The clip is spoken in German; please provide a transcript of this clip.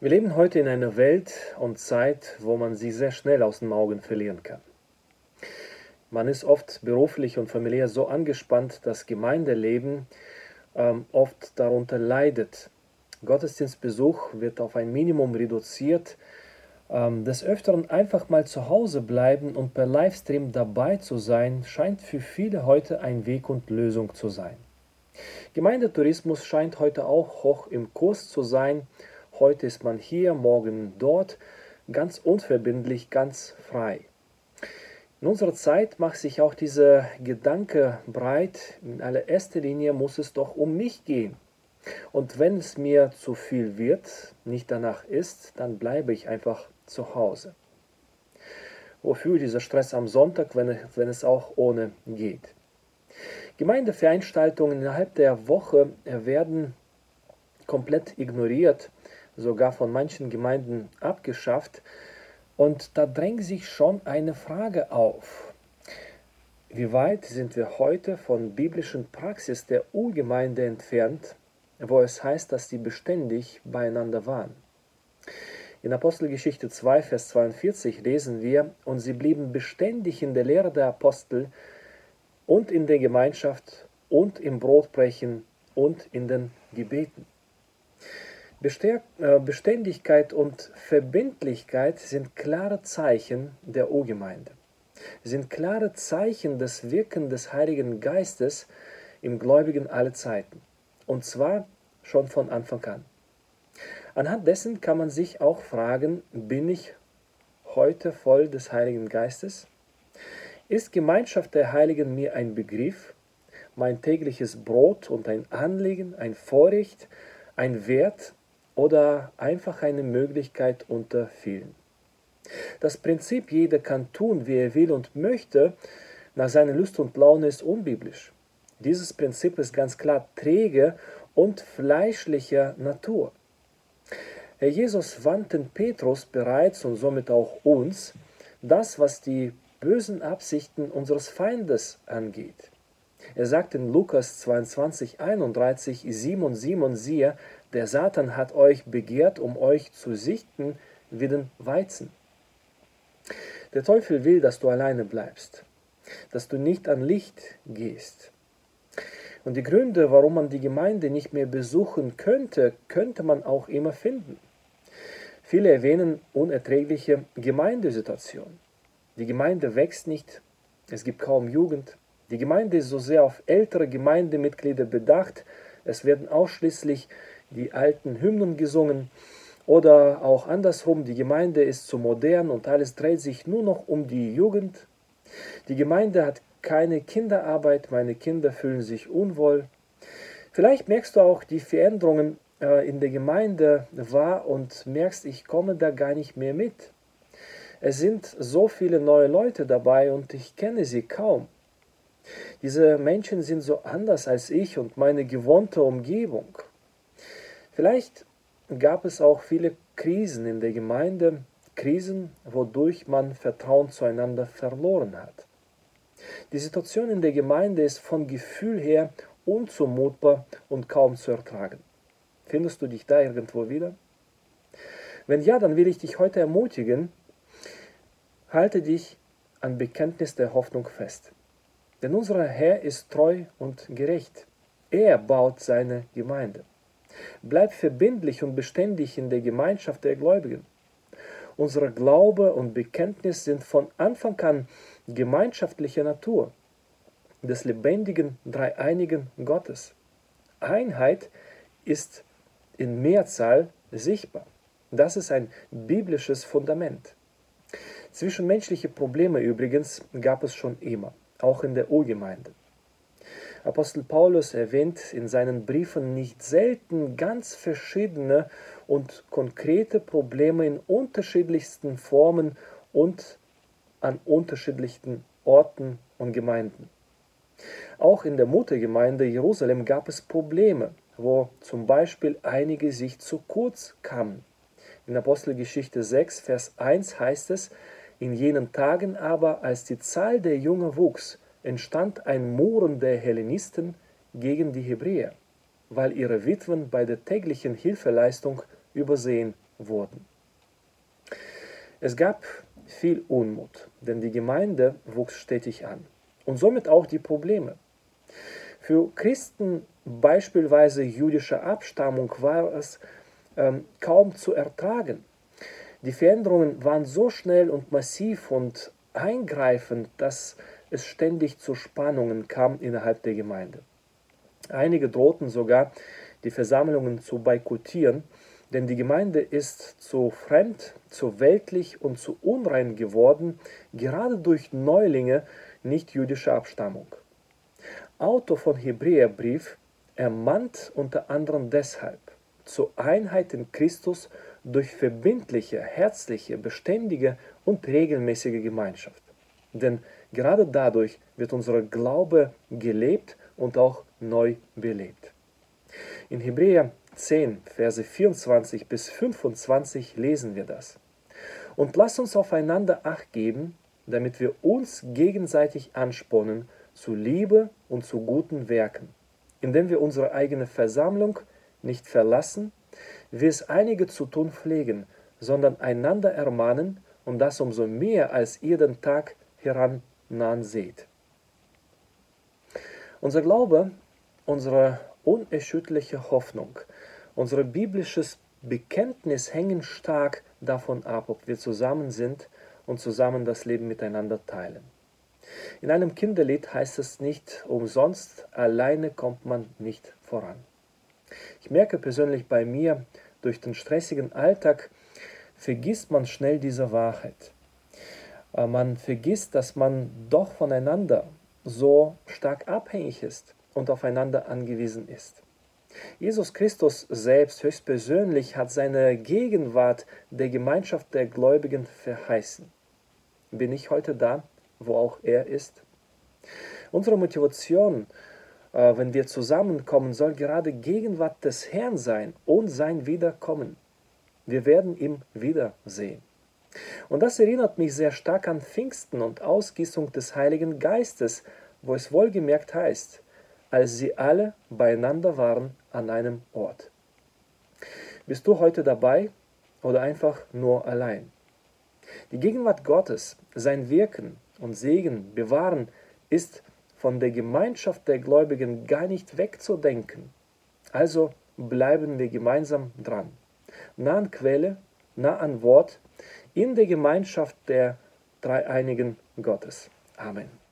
Wir leben heute in einer Welt und Zeit, wo man sie sehr schnell aus den Augen verlieren kann. Man ist oft beruflich und familiär so angespannt, dass Gemeindeleben ähm, oft darunter leidet. Gottesdienstbesuch wird auf ein Minimum reduziert. Ähm, des Öfteren einfach mal zu Hause bleiben und per Livestream dabei zu sein, scheint für viele heute ein Weg und Lösung zu sein. Gemeindetourismus scheint heute auch hoch im Kurs zu sein Heute ist man hier, morgen dort, ganz unverbindlich, ganz frei. In unserer Zeit macht sich auch dieser Gedanke breit, in allererster Linie muss es doch um mich gehen. Und wenn es mir zu viel wird, nicht danach ist, dann bleibe ich einfach zu Hause. Wofür dieser Stress am Sonntag, wenn, wenn es auch ohne geht? Gemeindeveranstaltungen innerhalb der Woche werden komplett ignoriert sogar von manchen Gemeinden abgeschafft. Und da drängt sich schon eine Frage auf. Wie weit sind wir heute von biblischen Praxis der Urgemeinde entfernt, wo es heißt, dass sie beständig beieinander waren? In Apostelgeschichte 2, Vers 42 lesen wir, und sie blieben beständig in der Lehre der Apostel und in der Gemeinschaft und im Brotbrechen und in den Gebeten. Äh, Beständigkeit und Verbindlichkeit sind klare Zeichen der Urgemeinde, sind klare Zeichen des Wirken des Heiligen Geistes im Gläubigen aller Zeiten, und zwar schon von Anfang an. Anhand dessen kann man sich auch fragen, bin ich heute voll des Heiligen Geistes? Ist Gemeinschaft der Heiligen mir ein Begriff, mein tägliches Brot und ein Anliegen, ein Vorrecht, ein Wert, oder einfach eine Möglichkeit unter vielen. Das Prinzip, jeder kann tun, wie er will und möchte, nach seiner Lust und Laune ist unbiblisch. Dieses Prinzip ist ganz klar träge und fleischlicher Natur. Herr Jesus wandte Petrus bereits und somit auch uns das, was die bösen Absichten unseres Feindes angeht. Er sagt in Lukas 22, 31, Simon, Simon, siehe, der Satan hat euch begehrt, um euch zu sichten wie den Weizen. Der Teufel will, dass du alleine bleibst, dass du nicht an Licht gehst. Und die Gründe, warum man die Gemeinde nicht mehr besuchen könnte, könnte man auch immer finden. Viele erwähnen unerträgliche Gemeindesituation. Die Gemeinde wächst nicht, es gibt kaum Jugend. Die Gemeinde ist so sehr auf ältere Gemeindemitglieder bedacht, es werden ausschließlich die alten Hymnen gesungen. Oder auch andersrum, die Gemeinde ist zu modern und alles dreht sich nur noch um die Jugend. Die Gemeinde hat keine Kinderarbeit, meine Kinder fühlen sich unwohl. Vielleicht merkst du auch die Veränderungen äh, in der Gemeinde wahr und merkst, ich komme da gar nicht mehr mit. Es sind so viele neue Leute dabei und ich kenne sie kaum. Diese Menschen sind so anders als ich und meine gewohnte Umgebung. Vielleicht gab es auch viele Krisen in der Gemeinde, Krisen, wodurch man Vertrauen zueinander verloren hat. Die Situation in der Gemeinde ist vom Gefühl her unzumutbar und kaum zu ertragen. Findest du dich da irgendwo wieder? Wenn ja, dann will ich dich heute ermutigen, halte dich an Bekenntnis der Hoffnung fest. Denn unser Herr ist treu und gerecht. Er baut seine Gemeinde. Bleib verbindlich und beständig in der Gemeinschaft der Gläubigen. Unsere Glaube und Bekenntnis sind von Anfang an gemeinschaftlicher Natur, des lebendigen, dreieinigen Gottes. Einheit ist in Mehrzahl sichtbar. Das ist ein biblisches Fundament. Zwischenmenschliche Probleme übrigens gab es schon immer, auch in der Urgemeinde. Apostel Paulus erwähnt in seinen Briefen nicht selten ganz verschiedene und konkrete Probleme in unterschiedlichsten Formen und an unterschiedlichsten Orten und Gemeinden. Auch in der Muttergemeinde Jerusalem gab es Probleme, wo zum Beispiel einige sich zu kurz kamen. In Apostelgeschichte 6, Vers 1 heißt es, in jenen Tagen aber, als die Zahl der Jünger wuchs, entstand ein Murren der Hellenisten gegen die Hebräer, weil ihre Witwen bei der täglichen Hilfeleistung übersehen wurden. Es gab viel Unmut, denn die Gemeinde wuchs stetig an und somit auch die Probleme. Für Christen beispielsweise jüdischer Abstammung war es ähm, kaum zu ertragen. Die Veränderungen waren so schnell und massiv und eingreifend, dass es ständig zu Spannungen kam innerhalb der Gemeinde. Einige drohten sogar, die Versammlungen zu boykottieren, denn die Gemeinde ist zu fremd, zu weltlich und zu unrein geworden, gerade durch Neulinge nicht jüdischer Abstammung. Autor von Hebräerbrief ermahnt unter anderem deshalb zur Einheit in Christus durch verbindliche, herzliche, beständige und regelmäßige Gemeinschaft. Denn gerade dadurch wird unser Glaube gelebt und auch neu belebt. In Hebräer 10, Verse 24 bis 25 lesen wir das. Und lasst uns aufeinander acht geben, damit wir uns gegenseitig anspornen zu Liebe und zu guten Werken, indem wir unsere eigene Versammlung nicht verlassen, wie es einige zu tun pflegen, sondern einander ermahnen und das umso mehr, als ihr den Tag herannahen seht. Unser Glaube, unsere unerschütterliche Hoffnung, unser biblisches Bekenntnis hängen stark davon ab, ob wir zusammen sind und zusammen das Leben miteinander teilen. In einem Kinderlied heißt es nicht umsonst, alleine kommt man nicht voran. Ich merke persönlich bei mir, durch den stressigen Alltag vergisst man schnell diese Wahrheit. Äh, man vergisst, dass man doch voneinander so stark abhängig ist und aufeinander angewiesen ist. Jesus Christus selbst höchstpersönlich hat seine Gegenwart der Gemeinschaft der Gläubigen verheißen. Bin ich heute da, wo auch er ist? Unsere Motivation äh, wenn wir zusammenkommen, soll gerade Gegenwart des Herrn sein und sein Wiederkommen. Wir werden ihn wiedersehen. Und das erinnert mich sehr stark an Pfingsten und Ausgießung des Heiligen Geistes, wo es wohlgemerkt heißt, als sie alle beieinander waren an einem Ort. Bist du heute dabei oder einfach nur allein? Die Gegenwart Gottes, sein Wirken und Segen bewahren, ist von der Gemeinschaft der Gläubigen gar nicht wegzudenken. Also bleiben wir gemeinsam dran. Nah an Quelle, nah an Wort, in der Gemeinschaft der dreieinigen Gottes. Amen.